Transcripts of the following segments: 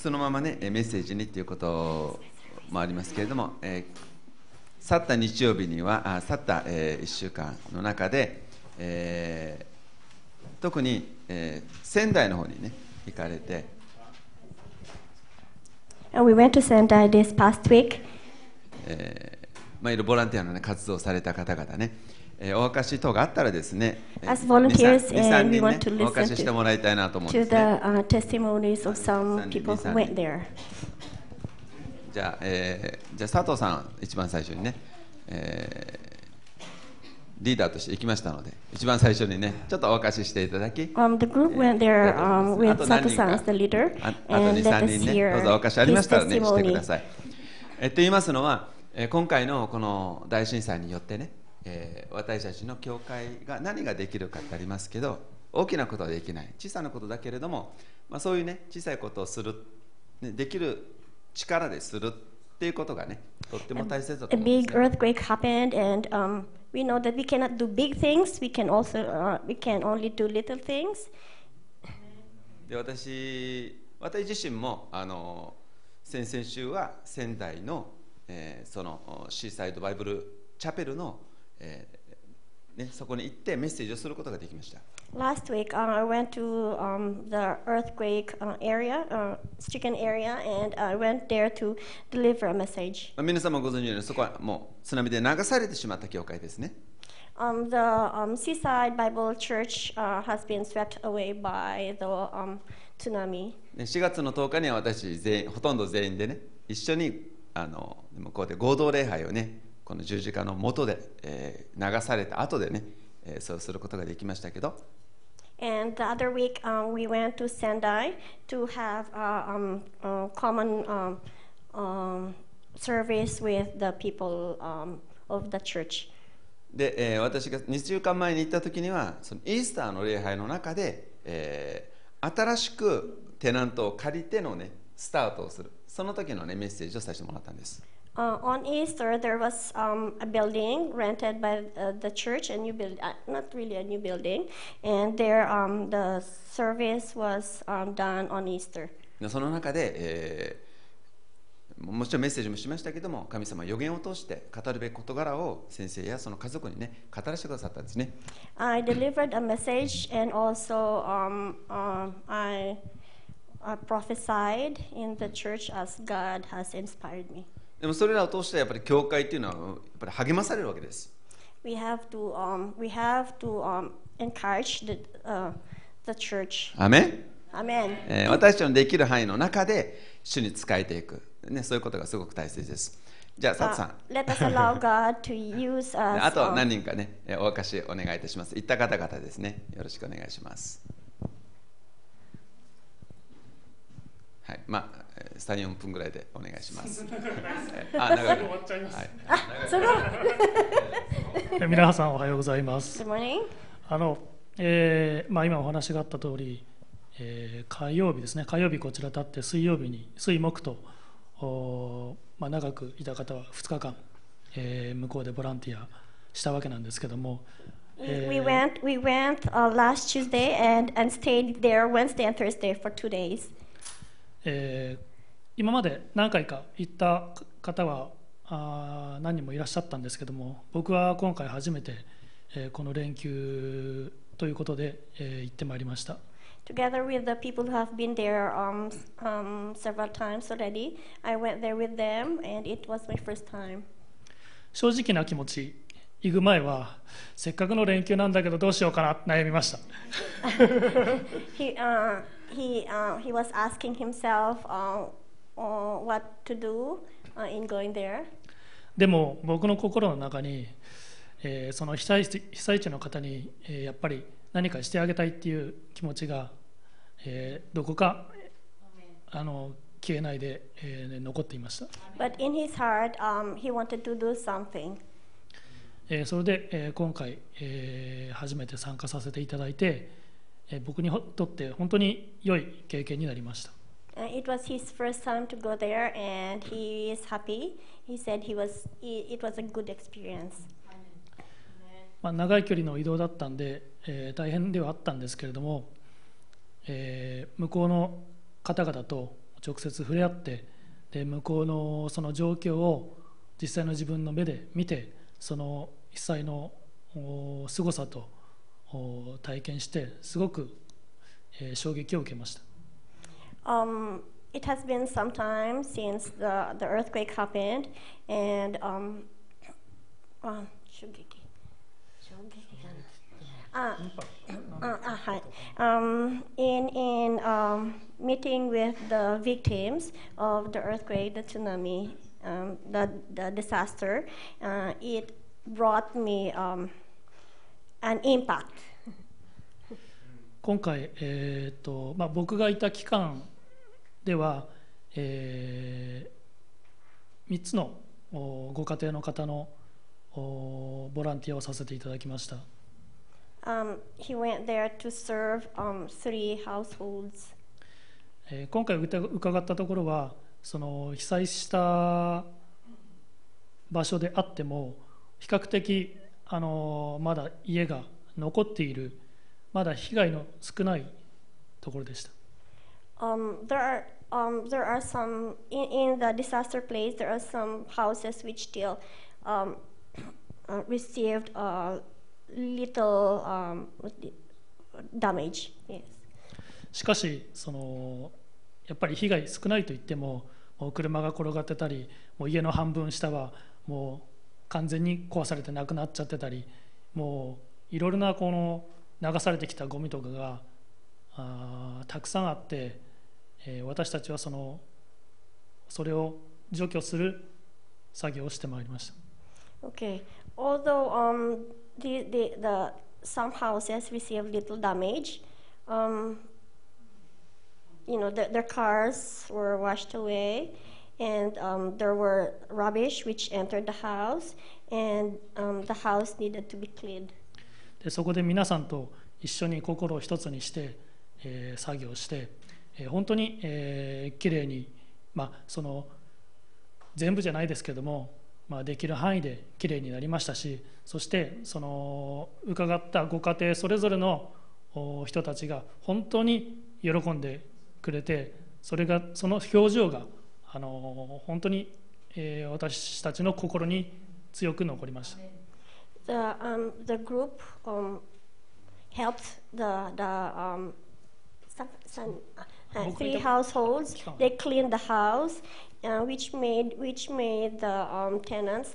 そのままねメッセージにということもありますけれども、えー、去った日曜日にはあ去った、えー、1週間の中で、えー、特に、えー、仙台の方にね行かれて And we went to Sendai this past week. えーまあ、いろいろボランティアの、ね、活動をされた方々ね、えー、お証等があったらですね、As volunteers, 2、3 and we 人ね to お証し listen してもらいたいなと思うん to です the ね。uh, testimonies of some people who went there. じゃあ、えー、じゃあ佐藤さん一番最初にね、えーリーダーとして行きましたので、一番最初にね、ちょっとお証ししていただき、Um, the group went there um, あ with the leader, ああと and 2、let 3 us 人ね、どうぞお hear 証しありましたらね、してく.ださい。えと言いますのは、えー今回のこの大震災によってね、えー私たちの教会が何ができるかってありますけど、大きなことはできない、小さなことだけれども、まあ、そういうね、小さいことをする、ね、できる力でするっていうことがね、とっても大切だと思うんです、ね。earthquake happened, and um, we know that we cannot do big things. We can also uh, we can only do little things. で私私自身もあの先々週は仙台の、えーそのシーサイドバイブルチャペルの、えーね、そこに行ってメッセージをすることができました Last week, uh, I went to um, the earthquake uh, area, uh, stricken area, and I went there to deliver a message. まあ皆様ご存知のようにそこはもう津波で流されてしまった教会ですね Um, the um, Seaside Bible Church uh, has been swept away by the um, tsunami. で4月の10日には私全員ほとんど全員でね一緒にあの向こうで合同礼拝をねこの十字架の下で、えー流された後でね、えーそうすることができましたけど。And the other week, um, we went to Sendai to have a um, uh, common um, um, service with the people um, of the church. で、えー私が2週間前に行った時にはそのイースターの礼拝の中で、えー新しくテナントを借りてのねスタートをする。その時のねメッセージをさせてもらったんです Uh, on Easter, there was um, a building rented by uh, the church, a new building, uh, not really a new building, and there um, the service was um, done on Easter. でその中で、えーももちろんメッセージもしましたけども神様は予言を通して語るべき事柄を先生やその家族にね語らせてくださったんですね I delivered a message, and also um, um, I uh, prophesied in the church as God has inspired me. でもそれらを通してやっぱり教会っていうのはやっぱり励まされるわけです We have to um, we have to um, encourage the uh, the church. アメン Amen. えー私たちのできる範囲の中で主に仕えていく、ね、そういうことがすごく大切です。じゃあ、佐藤さ Uh, ん、let us allow God to use あ us. と um, 何人かね、えーお明かしお願いいたします。行った方々ですね、よろしくお願いします。はい、まあ、えー3、4分ぐらいでお願いします。えーあ、長く。終わっちゃいますはい、それは え皆さんおはようございます。Good morning. あの、えーまあ、今お話があった通り、えー火曜日ですね、火曜日こちら立って水曜日に水木と、おーまあ、長くいた方は2日間、えー向こうでボランティアしたわけなんですけども、We, went we went uh, last Tuesday and, and stayed there Wednesday and Thursday for two days. えー今まで何回か行った方はあー何人もいらっしゃったんですけども僕は今回初めて、えーこの連休ということで、えー行ってまいりました Together with the people who have been there um, um, several times already, I went there with them and it was my first time. 正直な気持ち行く前はせっかくの連休なんだけどどうしようかな悩みました He, uh, he, uh, he was asking himself uh, uh, what to do uh, in going there? でも僕の心の中に、えーその被災地被災地の方に、えーやっぱり何かしてあげたいっていう気持ちが、えーどこかあの消えないで、えー残っていました、But in his heart, um, he wanted to do something. えーそれで、えー今回、えー初めて参加させていただいて、えー僕にとって本当に良い経験になりました Uh, it was his first time to go there, and he is happy. He said he was. He, it was a good experience. まあ、長い距離の移動だったんで、えー大変ではあったんですけれども、えー向こうの方々と直接触れ合ってで向こうのその状況を実際の自分の目で見てその被災のお凄さと体験してすごく、えー衝撃を受けました Um, it has been some time since the, the earthquake happened, and um, uh, uh, uh, uh, um, in in um, meeting with the victims of the earthquake, the tsunami, um, the, the disaster, uh, it brought me um, an impact. 今回、えーとまあ、僕がいた期間では、え3つのおご家庭の方のおボランティアをさせていただきました Um, he went there to serve um, three households. えー今回うた伺ったところはその被災した場所であっても比較的あのまだ家が残っているまだ被害の少ないところでした Um, there are um, there are some in, in the disaster place. There are some houses which still um, uh, received uh, little um, damage. Yes. しかしそのやっぱり被害少ないといってももう車が転がってたりもう家の半分下はもう完全に壊されてなくなっちゃってたりもういろいろなこの流されてきたゴミとかがあたくさんあって、えー私たちはそのそれを除去する作業をしてまいりました Okay. Although um, the, the, the some houses receive little damage, um, you know, the, their cars were washed away, and um, there were rubbish which entered the house, and um, the house needed to be cleaned. でそこで皆さんと一緒に心を一つにして、えー作業して、えー本当に、えー、きれいに、まあ、その全部じゃないですけども、まあ、できる範囲できれいになりましたしそしてその伺ったご家庭それぞれの人たちが本当に喜んでくれてそれがその表情があの本当に、えー私たちの心に強く残りました。The, um, the group um, helped the, the um, some, some, uh, three households. They cleaned the house, uh, which made which made the um, tenants,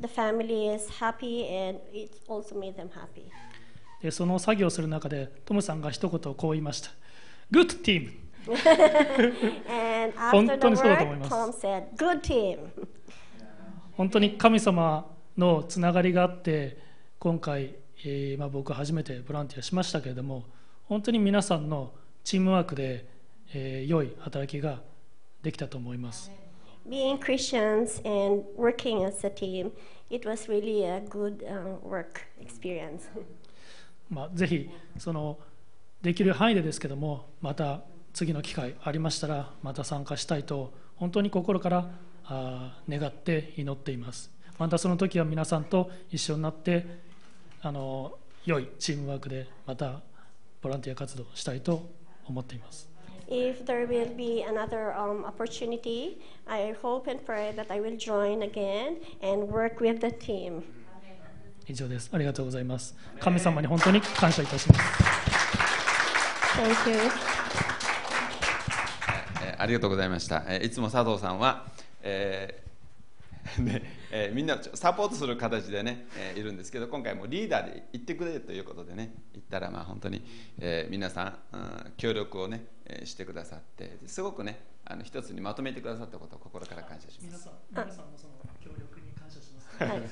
the families happy, and it also made them happy. でその作業をする中でトムさんが一言こう言いました「Good team!」本当にそうだと思います。Tom said, "Good team." 本当に神様のつながりがあって今回、えーまあ、僕初めてボランティアしましたけれども本当に皆さんのチームワークで、えー良い働きができたと思います。Being Christians and working as a team, it was really a good uh, work experience. まあ、ぜひそのできる範囲でですけどもまた次の機会ありましたらまた参加したいと本当に心からあー願って祈っていますまたその時は皆さんと一緒になってあの良いチームワークでまたボランティア活動をしたいと思っています。If there will be another um, opportunity, I hope and pray that I will join again and work with the team. 以上です。ありがとうございます。神様に本当に感謝いたします。Thank you. えーありがとうございました、えーいつも佐藤さんは、えーねえーみんなをちょサポートする形でね、えーいるんですけど今回もリーダーで行ってくれということでね行ったらまあ本当に、えー皆さん、うん協力をね、えーしてくださってすごくねあの一つにまとめてくださったことを心から感謝しますさん皆さんのその協力に感謝しますはい。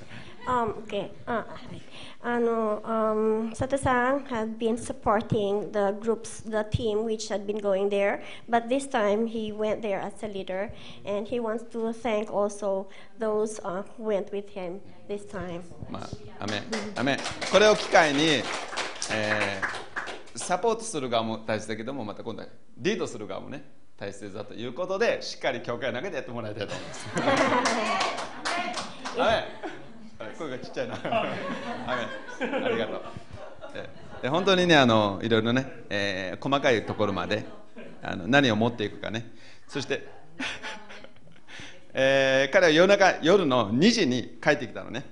Um, okay. あ、はい。あの、um, Sato-san had been supporting the groups, the team which had been going there, but this time he went there as a leader, and he wants to thank also those uh, who went with him this time. まあ、アメンアメンこれを機会に、えーサポートする側も大切だけどもまた今度はリードする側もね大切だということでしっかり教会の中でやってもらいたいと思いますアメンあ 声がちっちゃいな。ありがとう。えで本当にねあのいろいろね、えー細かいところまであの何を持っていくかね。そして、えー彼は夜中夜の2時に帰ってきたのね。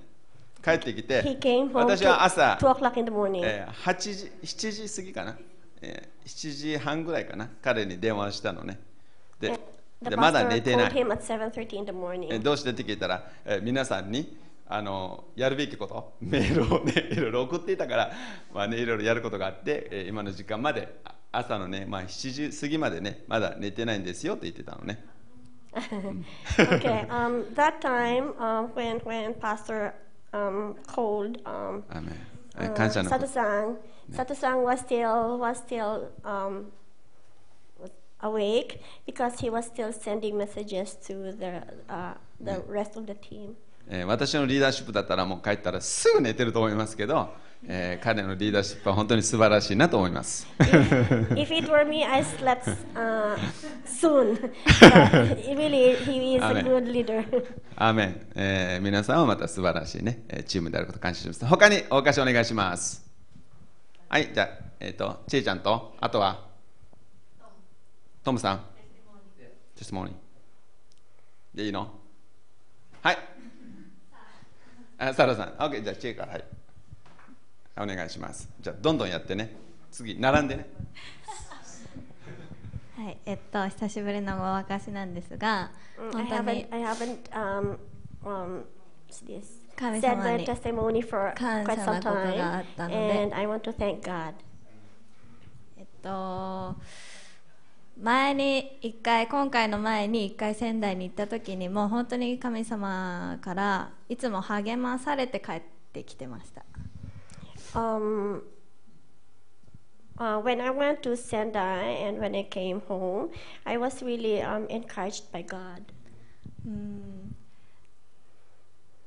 帰ってきて私は朝2 o'clock in the morning. えー8時7時過ぎかな、えー7時半ぐらいかな。彼に電話したのね。ででまだ寝てない。him at 7.30 in the え morning. どうして？って聞いたら、えー皆さんにあのやるべきことメールをねいろいろ送っていたから、まあね、いろいろやることがあって、えー今の時間まであ朝のね、まあ、7時過ぎまでねまだ寝てないんですよって言ってたのね okay, um, that time um, when, when Pastor um, called um, uh, Sato-san, Sato-san was still, was still um, awake because he was still sending messages to the, uh, the rest of the team. えー私のリーダーシップだったらもう帰ったらすぐ寝てると思いますけど、えー彼のリーダーシップは本当に素晴らしいなと思います。if it were me, I slept uh, soon. But really, he is a good leader. アーメン、えー皆さんはまた素晴らしいね、えーチームであることを感謝します。他にお貸しお願いします。はい、じゃあ、えっ、と、ちえちゃんと、あとは、トムさん？テストモーニー。でいいの？はい。あサラさん、オッケーじゃあ、チェーカ、はい。お願いします。じゃ、どんどんやってね、次、並んでね。はい、えっと、久しぶりのお若しなんですが、本当に。I haven't, I haven't, um, um, this. 神様に感謝のことがあったので、えっと、前に一回今回の前に一回仙台に行った時にも本当に神様からいつも励まされて帰ってきてました。Um, uh, when I went to Sendai and when I came home, I was really um, encouraged by God. うん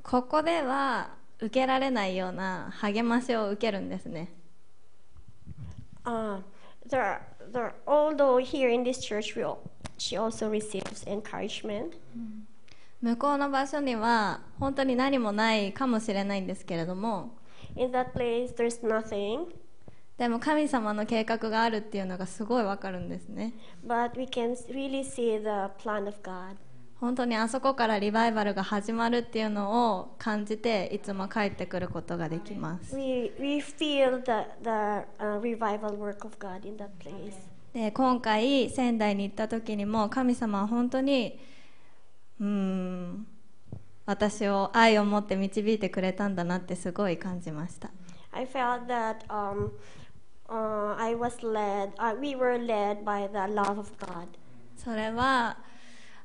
ここでは受けられないような励ましを受けるんですね。Uh, there, there, although here in this church, we, she also receives encouragement. 向こうの場所には本当に何もないかもしれないんですけれども In that place, there's nothing, でも神様の計画があるっていうのがすごいわかるんですね but we can really see the plan of God. 本当にあそこからリバイバルが始まるっていうのを感じていつも帰ってくることができます We, we feel the, the uh, revival work of God in that place. で今回仙台に行った時にも神様は本当にうーん私を愛を持って導いてくれたんだなってすごい感じました I felt that um, uh, I was led, uh, we were led by the love of God. それは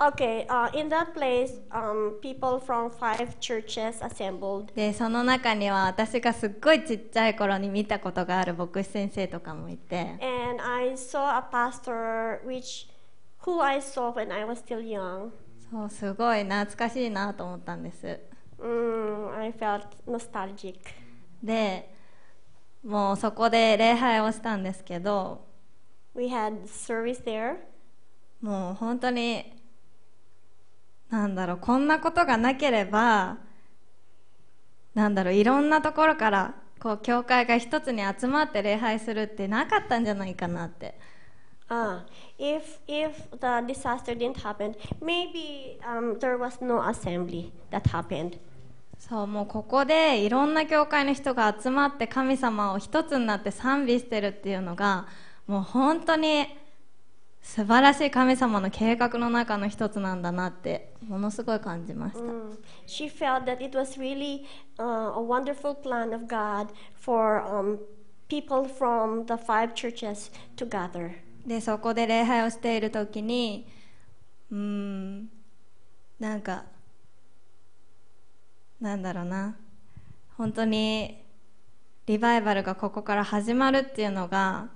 okay, uh, in that place, um, people from five churches assembled. でその中には私がすっごいちっちゃい頃に見たことがある牧師先生とかもいて And I saw a pastor which, who I saw when I was still young. そうすごい懐かしいなと思ったんです Mm, I felt nostalgic. でもうそこで礼拝をしたんですけど We had service there. もう本当になんだろうこんなことがなければなんだろういろんなところからこう教会が一つに集まって礼拝するってなかったんじゃないかなって Ah, if if the disaster didn't happen, maybe um, there was no assembly that happened. そうもうここでいろんな教会の人が集まって神様を一つになって賛美してるっていうのがもう本当に素晴らしい神様の計画の中の一つなんだなってものすごい感じました。でそこで礼拝をしているときにうんなんかなんだろうな。本当にリバイバルがここから始まるっていうのが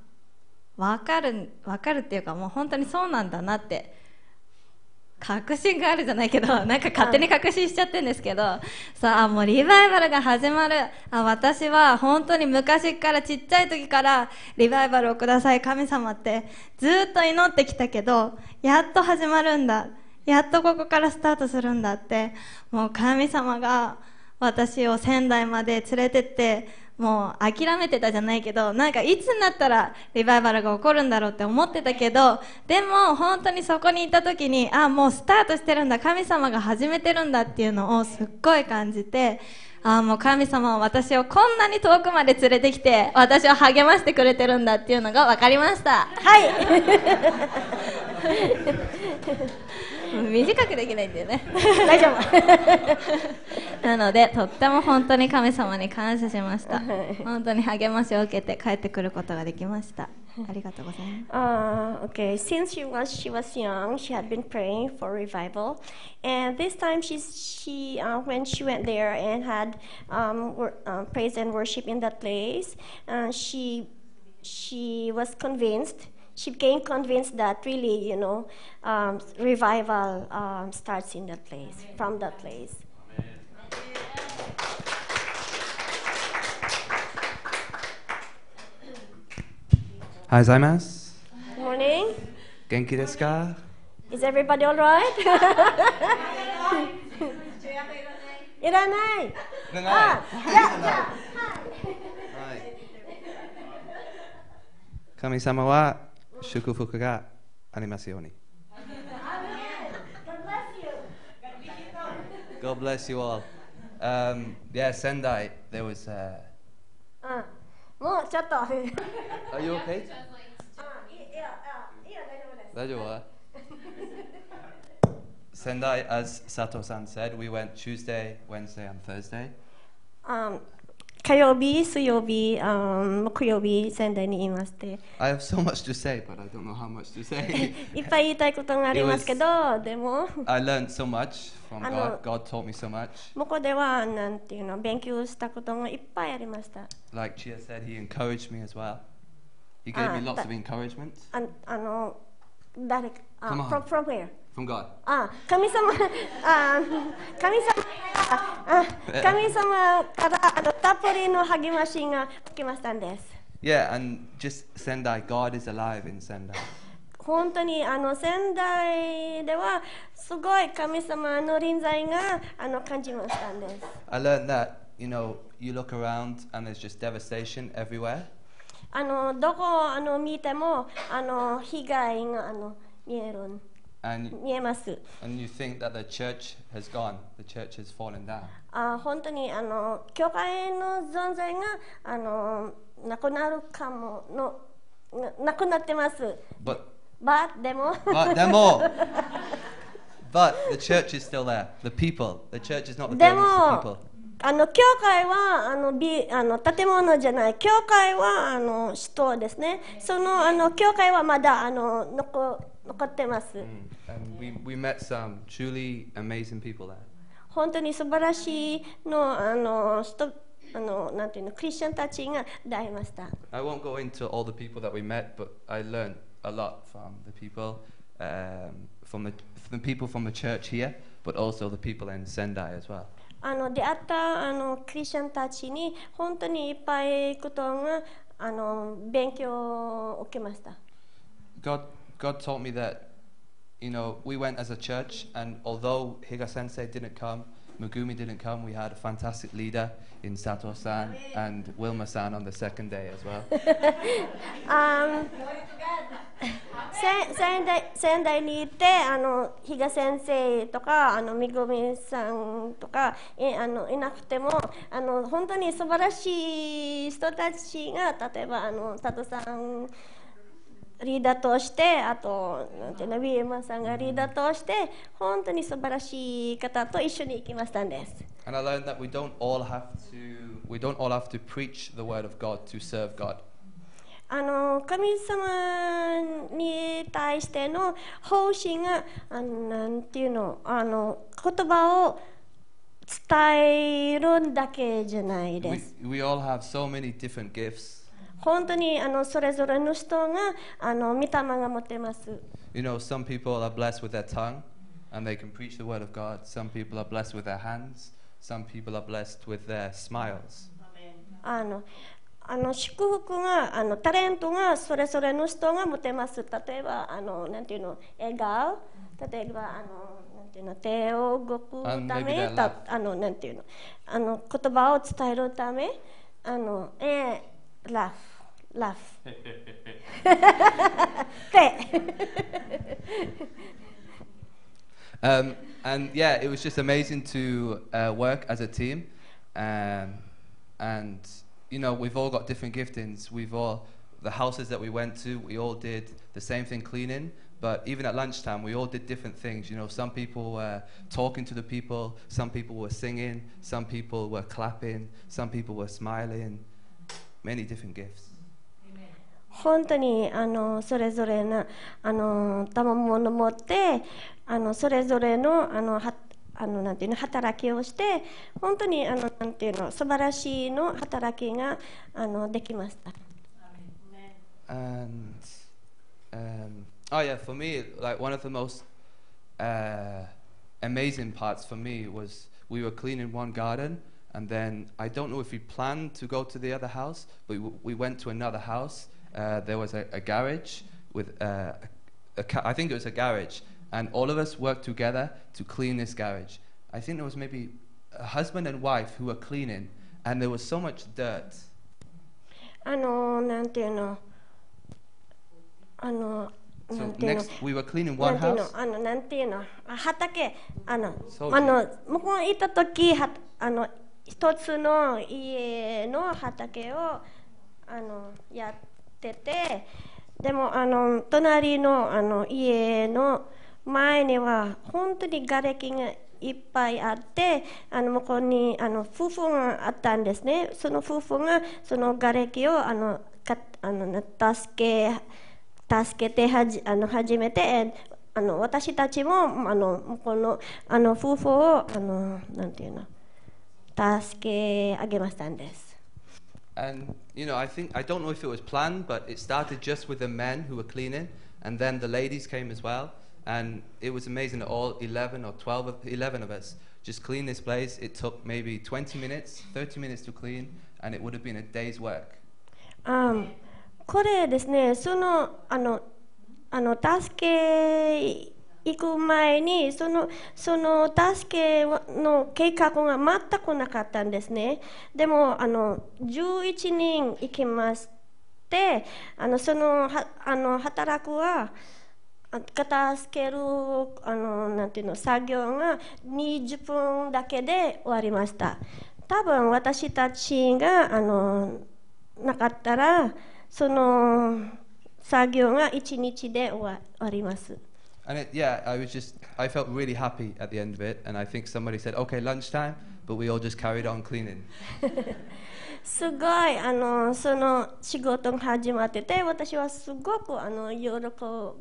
分かる分かるっていうかもう本当にそうなんだなって確信があるじゃないけどなんか勝手に確信しちゃってるんですけどさあもうリバイバルが始まる。あ私は本当に昔からちっちゃい時からリバイバルをください神様ってずっと祈ってきたけどやっと始まるんだ。やっとここからスタートするんだってもう神様が私を仙台まで連れてってもう諦めてたじゃないけどなんかいつになったらリバイバルが起こるんだろうって思ってたけどでも本当にそこにいた時にあもうスタートしてるんだ神様が始めてるんだっていうのをすっごい感じてあもう神様は私をこんなに遠くまで連れてきて私を励ましてくれてるんだっていうのが分かりました。はい 短くできないんだよね大丈夫なのでとっても本当に神様に感謝しました本当に励ましを受けて帰ってくることができましたありがとうございます Uh, okay, since she was she was young, she had been praying for revival, and this time she's she uh, when she went there and had um, wor- uh, praise and worship in that place, uh, she she was convinced. She became convinced that really, you know, um, revival um, starts in that place, from that place. おはようございます。Good morning. 元気ですか Is everybody all right? いらない。あ、じゃあじゃあ神様は祝福がありますように。God bless you all. Um, yeah, Sendai, there was. Uh, うん、もうちょっと。are you okay? いや、いや、いや、大丈夫です。大丈夫 Sendai, as Sato-san said, we went Tuesday, Wednesday, and Thursday. あ火曜日、水曜日、あ木曜日、仙台にいまして、 I have so much to say, but I don't know how much to say. いっぱい言いたいことがありますけど、でも、 I learned so much from あの God. God taught me so much. ここでは、なんていうの、勉強したことがいっぱいありました。 Like Chia said, he encouraged me as well. He gave me Ah, lots that- of encouragement ああの、誰か、あ Come on. from, from where? From God. あ神様あ神様あ神様からあのたっぷりの励ましが来ましたんです。Yeah, and just Sendai, God is alive in Sendai. 本当にあの仙台ではすごい神様の臨在があの感じましたんです。I learned that, you know, you look around and there's just devastation everywhere. あのどこあの見てもあの被害があの見える見えます。 and you think that the church has gone, the church has fallen down. あ本当にあの教会の存在があのなくなるかものななくなってます。 But, ばでも but, demo. but the church is still there. The people. The church is not the で building, it's the も people. あの教会はあのビあの建物じゃない教会はあの人ですねそのあの教会はまだあの残残ってます、we met some truly amazing people there. 本当に素晴らしいのあの人あのなんていうのクリスチャンたちが出会いました I won't go into all the people that we met, but I learned a lot from the people, um, from the from the people from the church here, but also the people in Sendai as well. あの出会ったあのクリスチャンたちに本当にいっぱいことがあの勉強を受けました God, God taught me that, you know, we went as a church, and although Higa Sensei didn't come, Megumi didn't come, we had a fantastic leader in Sato-san and Wilma-san on the second day as well. あせ仙台仙台に行ってあの比嘉先生とかあのみぐみさんとかいあのいなくてもあの本当に素晴らしい人たちが例えばあの佐藤さんリーダーとしてあとなんていうのウィエマさんがリーダーとして本当に素晴らしい方と一緒に行きましたんです。And I learned that we don't all have to, we don't all have to preach the word of God to serve God. あの神様に対しての方針があのなんていうのあの言葉を伝えるだけじゃないで We, す。we all have so many different gifts. 本当にあのそれぞれの人があの御霊が持ってます。You know, some people are blessed with their tongue. and they can preach the word of God. Some people are blessed with their hands, some people are blessed with their smiles. あのあの祝福があのタレントがそれぞれの人が持てます例えばあのなんていうの笑顔例えばあのなんていうの手を動くためたあのなんていうのあの言葉を伝えるためあのえー、ラフ laugh. um, and yeah, it was just amazing to uh, work as a team. Um, and, you know, we've all got different giftings. We've all, the houses that we went to, we all did the same thing cleaning. But even at lunchtime, we all did different things. You know, some people were talking to the people, some people were singing, some people were clapping, some people were smiling. Many different gifts. 本当にあのそれぞれなあの賜物を持ってあのそれぞれのあのはあのなんていうの働きをして本当にあのなんていうの素晴らしいの働きがあのできました。And um, oh yeah, for me, like one of the most uh, amazing parts for me was we were cleaning one garden, and then I don't know if we planned to go to the other house, but we, we went to another house. Uh, there was a, a garage with uh, a, a ca- I think it was a garage, and all of us worked together to clean this garage. I think there was maybe a husband and wife who were cleaning, and there was so much dirt. あのなんていうのあのな So んていうの next, we were cleaning な one んていうの house. あのなんていうのあ畑あのそうあの向こう行った時はあの 一つの家の畑をあのやっててでもあの隣のあの家の前には本当に瓦礫がいっぱいあってあの向こうにあの夫婦があったんですね。その夫婦がその瓦礫をあのかあの助け助けてはじあの始めてえあの私たちもあの向こうのあの夫婦をあのなんていうの 助けあげましたんです。 And you know, I think I don't know if it was planned, but it started just with the men who were cleaning, and then the ladies came as well. And it was amazing that all 11 or 12 of, 11 of us just cleaned this place. It took maybe 20 minutes, 30 minutes to clean, and it would have been a day's work. あこれですね、そのあのあの助け 行く前にそのその助けの計画が全くなかったんですね。でもあの11人行きまして、あのそのはあの働くは片付けるあのなんていうの作業が20分だけで終わりました。多分私たちがあのなかったらその作業が1日で終わります。And it, yeah, I was just, I felt really happy at the end of it. And I think somebody said, okay, lunchtime, but we all just carried on cleaning. すごいあのその仕事が始まってて私はすごくあの喜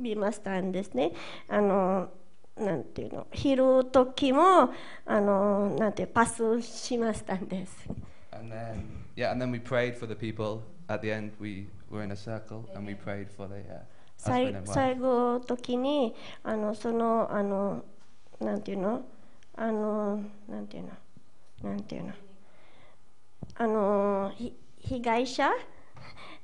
びましたんですね。あのなんていうの昼時もあのなんてパスしましたんです。 And then, yeah, and then we prayed for the people. At the end, we were in a circle and we prayed for the uh, 最後時にあのそのあのなんていうのあのなんていうのなんていうのあのひ被害者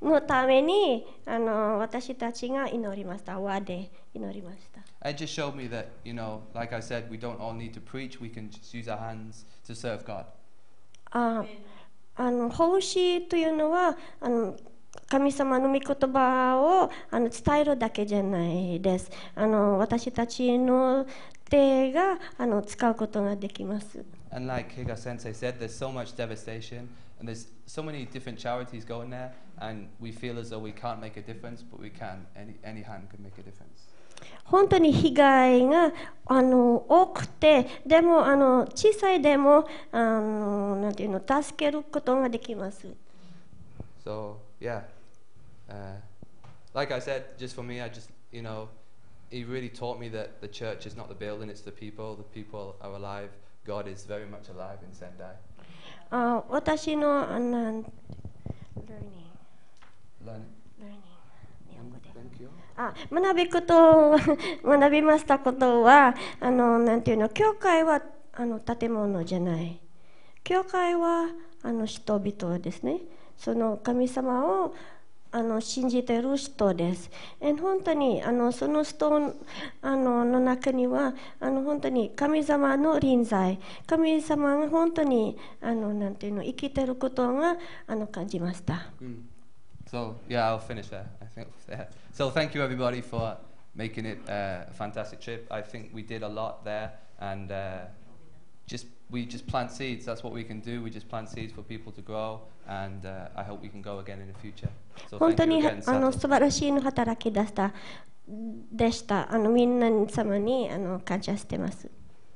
のためにあの私たちが祈りました和で祈りました。It just showed me that, you know, like I said, we don't all need to preach. We can just use our hands to serve God. ああの奉仕というのはあの神様の御言葉をあの伝えるだけじゃないです。あの私たちの手があの使うことができます。And like Higa Sensei said, there's so much devastation and there's so many different charities going there, and we feel as though we can't make a difference, but we can. Any, any hand can make a difference. 本当に被害があの多くて、でもあの小さいでもあのなんていうの助けることができます。So, yeah. Uh, like I said, just for me, I just, you know, he really taught me that the church is not the building, it's the people. The people are alive. God is very much alive in Sendai. あ私のあなん learning Learn. learning 日本語で Thank you. あ学びことを学びましたことはあのなんていうの教会はあの建物じゃない教会はあの人々ですねその神様を あの信じてる人です。え本当にあのその人あのの中にはあの本当に神様の臨在神様が本当にあのなんていうの生きてることがあの感じました。So yeah, I'll finish there. I think. So thank you everybody for making it uh, a fantastic trip. I think we did a lot there, and uh, just we just plant seeds. That's what we can do. We just plant seeds for people to grow, and uh, I hope we can go again in the future. So 本当 thank you に again, あの Sato. 素晴らしいの働き出したでした。あのみんな様にあの感謝してます。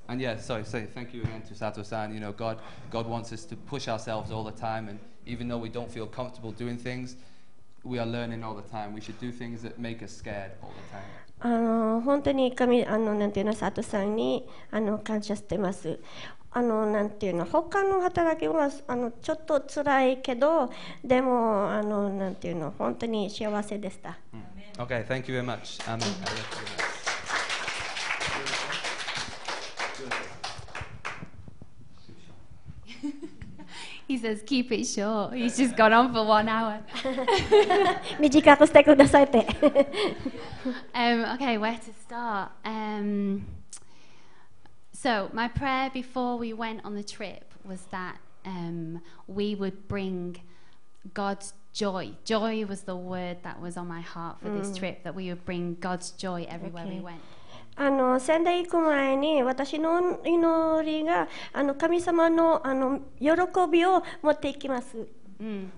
And yeah, sorry, say thank you again to Sato-san. You know, God, God wants us to push ourselves all the time, and even though we don't feel comfortable doing things, we are learning all the time. We should do things that make us scared all the time. あの本当に神あのなんていうの佐藤さんにあの感謝してます。 あのなんていうの他の働きはあのちょっと辛いけどでもあのなんていうの本当に幸せでした。Okay, thank you very much. Amen. He says, keep it short. He's just gone on for one hour. 短くしてくださいって。Um, okay, where to start? Um, so, my prayer before we went on the trip was that um, we would bring God's joy. Joy was the word that was on my heart for this trip, that we would bring God's joy everywhere we Okay. went. あの仙台行く前に私の祈りがあの神様のあの喜びを持っていきます。 Mm.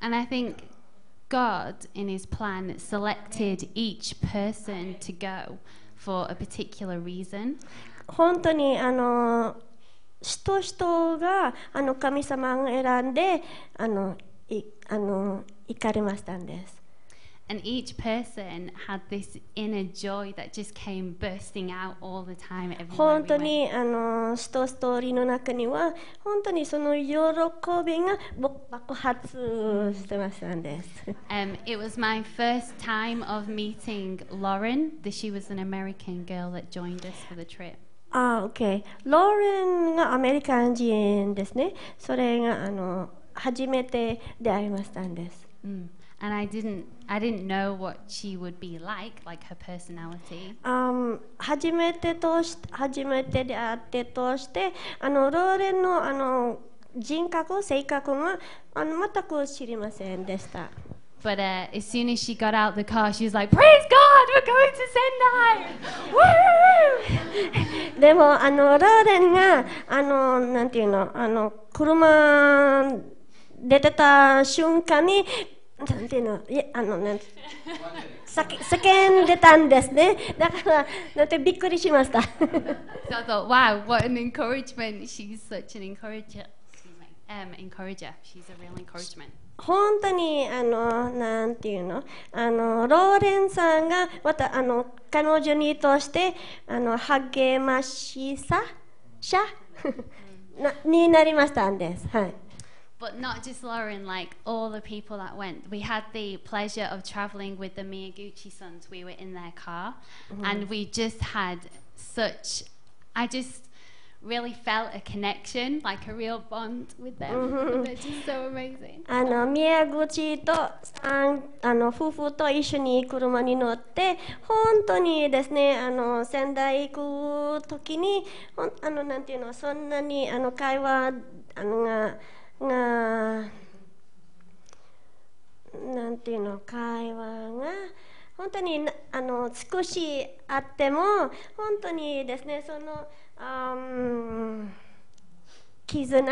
And I think God, in His plan, selected each person to go For a particular reason. 本当にあの人人があの神様が選んであのいあの行かれましたんです。And each person had this inner joy that just came bursting out all the time everywhere 本 we 当 went. にあの人ストーリーの中には本当にその喜びが爆発してましたんです。 Um, it was my first time of meeting Lauren. The, she was an American girl that joined us for the trip. あ、OK。ローレンがアメリカン人ですね。それがあの初めて出会いましたんです。 Mm. And I didn't, I didn't know what she would be like, like her personality. 初めてとし初めてであってとしてあのローレンのあの人格性格があの全く知りませんでした。But uh, as soon as she got out the car, she was like, "Praise God, we're going to Sendai!" Woo! でもあのローレンがあのなんていうのあの車出てた瞬間になんていうの、いあのね、叫,叫んでたんですね。だから、なんてびっくりしました。そうそう、わあ、what an encouragement! She's such an encourager. Um, encourager. She's a real encouragement. 本当にあのなんていうの？あのローレンさんがまたあの彼女にとしてあの励ましさ者 なになりましたんです。はい。But not just Lauren, like all the people that went. We had the pleasure of traveling with the Miyaguchi sons. We were in their car, and we just had such. I just really felt a connection, like a real bond with them. They're just so amazing. あの宮口とさんあの夫婦と一緒に車に乗って本当にですねあの仙台行く時にほんあのなんていうのそんなにあの会話あのが がなんていうの会話が本当になあの少しあっても本当にですねそのあー絆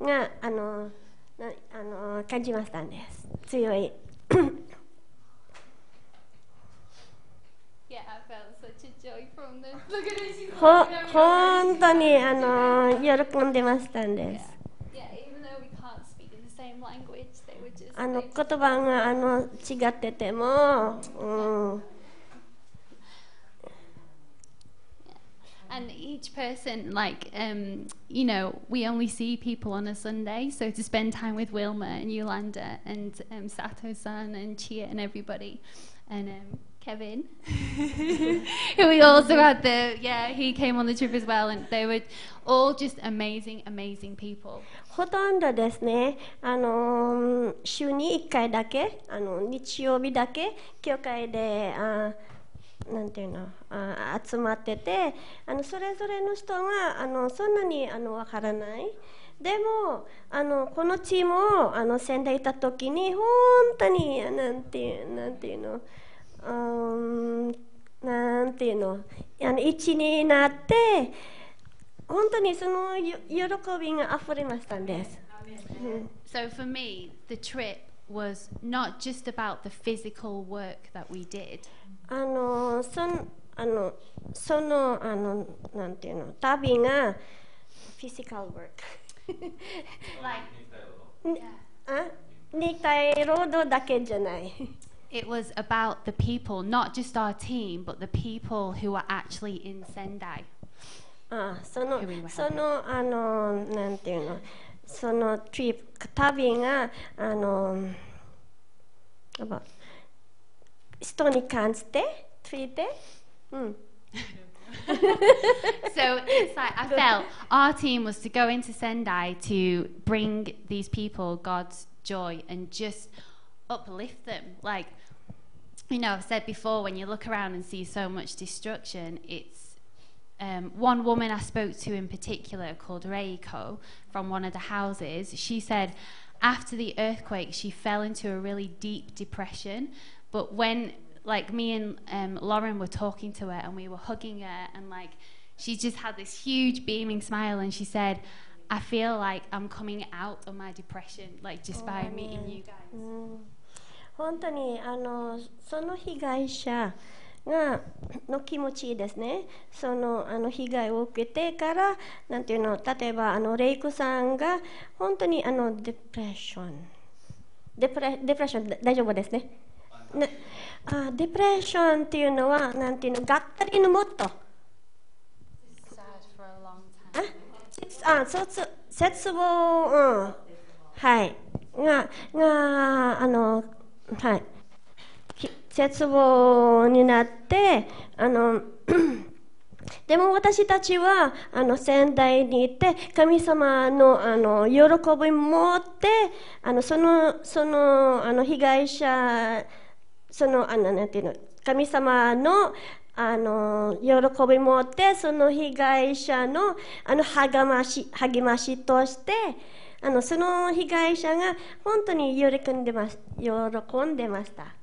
があのなあの感じましたんです強いほ.本当にあの喜んでましたんですあの they 言葉があの違ってても、うん、 And each person, like, um, you know, we only see people on a Sunday, so to spend time with Wilma and Yolanda and um, Sato san and Chia and everybody, and um, Kevin, who we also had the yeah he came on the trip as well, and they were all just amazing, amazing people. ほとんどですね、あの週に1回だけ、あの日曜日だけ、教会で、あなんていうのあ集まっててあの、それぞれの人があのそんなにあのわからない。でもあのこのチームをあの仙台いた時に本当になんていうなんていうのうーんなんていうの？あの一になって本当にそのよ喜びが溢れましたんです。うん So for me, the trip was not just about the physical work that we did. あのそんあのそのあのなんていうの？旅がフィジカルワーク Like あ肉体労働だけじゃない。it was about the people, not just our team, but the people who were actually in Sendai. あその Here we were そのあのなんていうのそのトリップ旅があのやっぱ人に感じてついて、うん、 So it's like I felt our team was to go into Sendai to bring these people God's joy and just uplift them. Like, you know, I've said before, when you look around and see so much destruction, it's um, one woman I spoke to in particular called Reiko from one of the houses. She said after the earthquake, she fell into a really deep depression. But when, like, me and um, Lauren were talking to her and we were hugging her, and like, she just had this huge beaming smile, and she said, I feel like I'm coming out of my depression, like, just by meeting you guys. 本当にあのその被害者がの気持ちですね、そのあの被害を受けてから、なんていうの、例えばあのレイクさんが本当にあのデプレッション、デプレデプレッションだ大丈夫ですね。ね。あデプレッションっていうのは、なんていうの、がったりのもっと。あ、そうつ、絶望、うん、はい、が、が、あの、はい、き絶望になって、あの、でも私たちはあの仙台に行って神様のあの喜びを持ってあのそのそのあの被害者そのあのなんていうの神様のあの喜びを持ってその被害者のあの励まし励ましとしてあのその被害者が本当に喜んでます喜んでました。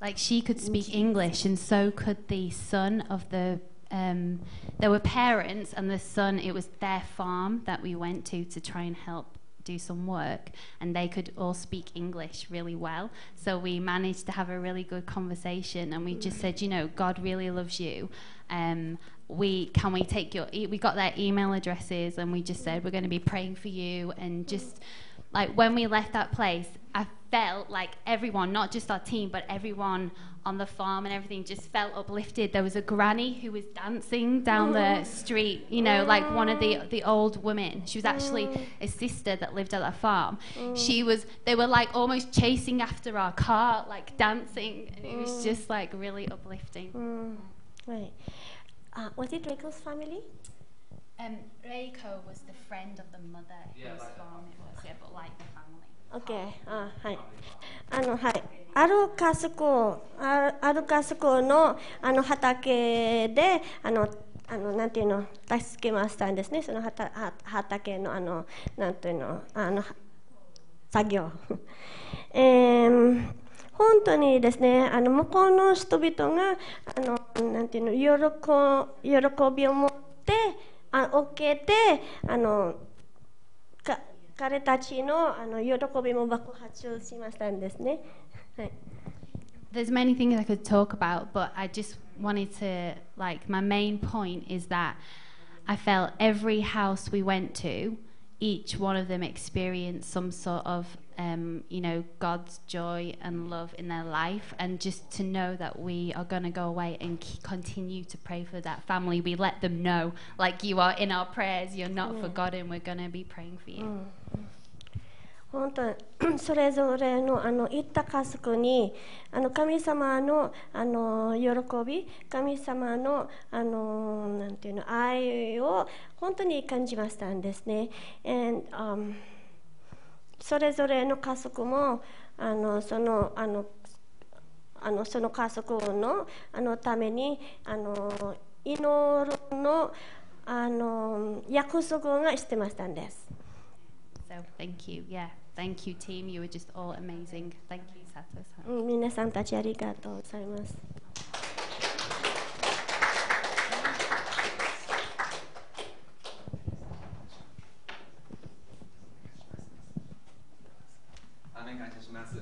Like she could speak English, and so could the son of the. Um, there were parents, and the son. It was their farm that we went to to try and help do some work, and they could all speak English really well. So we managed to have a really good conversation, and we just said, you know, God really loves you. Um, we can we take your? E- we got their email addresses, and we just said we're going to be praying for you, and just like when we left that place, I felt like everyone, not just our team, but everyone on the farm and everything just felt uplifted. There was a granny who was dancing down the street, you know, like one of the the old women. She was actually a sister that lived at our farm. She was they were like almost chasing after our car, like dancing, and it was just like really uplifting. Right. Uh, was it Reiko's family? Um, Reiko was the friend of the mother yeah, whose farm it was. Yeah, but like the family. OK、あはい。あのはい。アルカスコアルアルカスコのあの畑であのあのなんていうの？助けましたんですね。その畑は畑のあのなんていうの？あの作業。えー本当にですね、あの向こうの人々があのなんていうの？喜喜びを持ってあ受けてあのか彼たちのあの喜びも爆発しましたんですね。はい。 There's many things I could talk about, but I just wanted to like my main point is that I felt every house we went to, each one of them experienced some sort of um, you know God's joy and love in their life, and just to know that we are going to go away and k- continue to pray for that family. We let them know, like you are in our prayers. You're not forgotten. We're going to be praying for you. 本当にそれぞれのあの行った家族にあの神様のあの喜び神様のあのなんていうの愛を本当に感じましたんですね。And, um, それぞれの家族もあのそのあのあのその家族のあのためにあの祈るのあの約束がしてましたんです。So thank you. Yeah. Thank you, team. You were just all amazing. Thank you, ん皆さんたちありがとうございます。アーメン感謝します。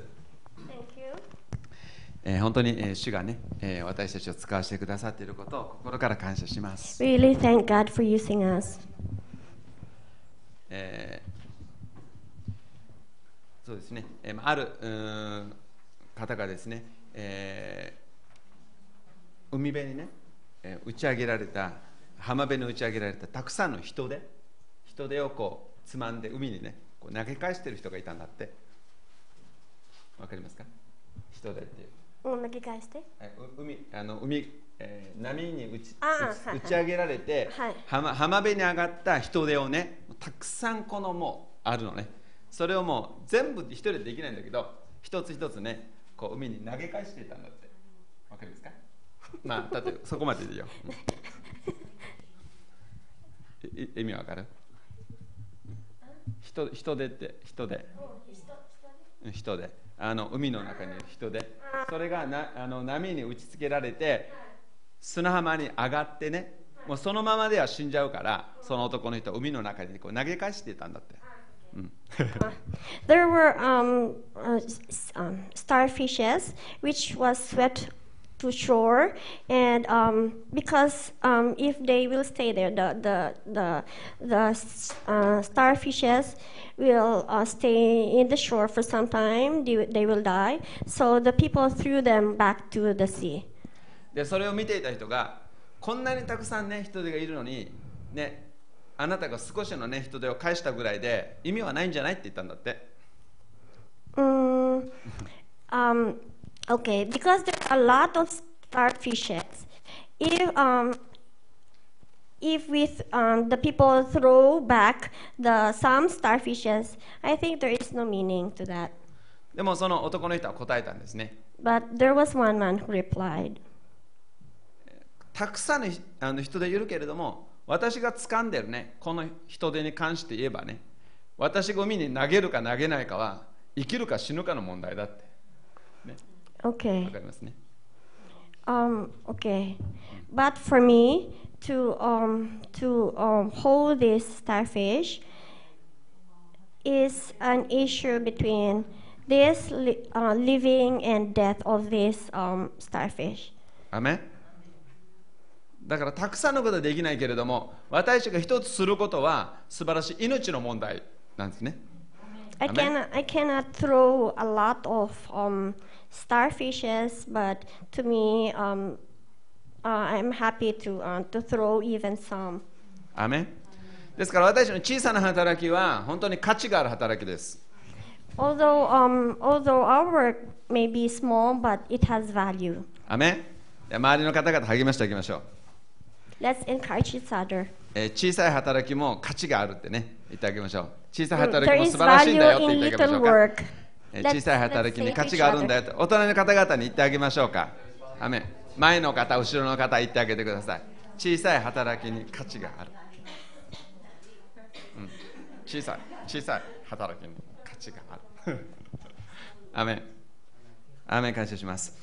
えー本当に、えー主がね、えー私たちを使わせてくださっていることを心から感謝します。Really thank God for using us. えーそうですね、えーまああるうーん方がですね、えー海辺にね、えー打ち上げられた浜辺に打ち上げられたたくさんの人手人手をこうつまんで海にねこう投げ返してる人がいたんだってわかりますか？人手って。いううん、投げ返して。はい、う海あの海、えー波に打ち打ち上げられて、はい。浜浜辺に上がった人手をねたくさんこのもうあるのね。それをもう全部一人でできないんだけど一つ一つねこう海に投げ返していたんだって。わかりますか？まあだってそこまででいいよ、意味わかる？人人手って人手。うん人であの海の中にいる人でそれがなあの波に打ちつけられて砂浜に上がってねもうそのままでは死んじゃうからその男の人海の中にこう投げ返してたんだって、うん、There were um, uh, s- um, starfishes which was swept to shore, and um, because um, if they will stay there, the the the, the uh, starfishes will uh, stay in the shore for some time. They, they will die. So the people threw them back to the sea. でそれを見ていた人がこんなにたくさんね人手がいるのにねあなたが少しのね人手を返したぐらいで意味はないんじゃないって言ったんだって Mm, um, okay, because there are a lot of starfishes. If um, if with um, the people throw back the some starfishes, I think there is no meaning to that. でもその男の人は答えたんですね But there was one man who replied, たくさんのひあの人手いるけれども私が掴んでるねこの人手に関して言えばね私が海に投げるか投げないかは生きるか死ぬかの問題だってね "Okay, um, okay, but for me to um, to um, hold this starfish is an issue between this li- uh, living and death of this um, starfish. アメンだからたくさんのことはできないけれども私が一つすることは素晴らしい命の問題なんですね I Amen. cannot, I cannot throw a lot of um, starfishes, but to me, um, uh, I'm happy to, uh, to throw even some. アメンですから私の小さな働きは本当に価値がある働きです Although, um, although our work may be small, but it has value. アメンで周りの方々励ましておきましょう Let's encourage each other. えー小さい働きも価値があるってね言ってあげましょう。小さい Mm, 働きも素晴らしいんだよって言ってあげましょうか.え小さい働きに価値があるんだ.よって大人の方々に言ってあげましょうか。アメン。前の方後ろの方言ってあげてください。小さい働きに価値がある、うん、小さい小さい働きに価値がある。アメン。アメン感謝します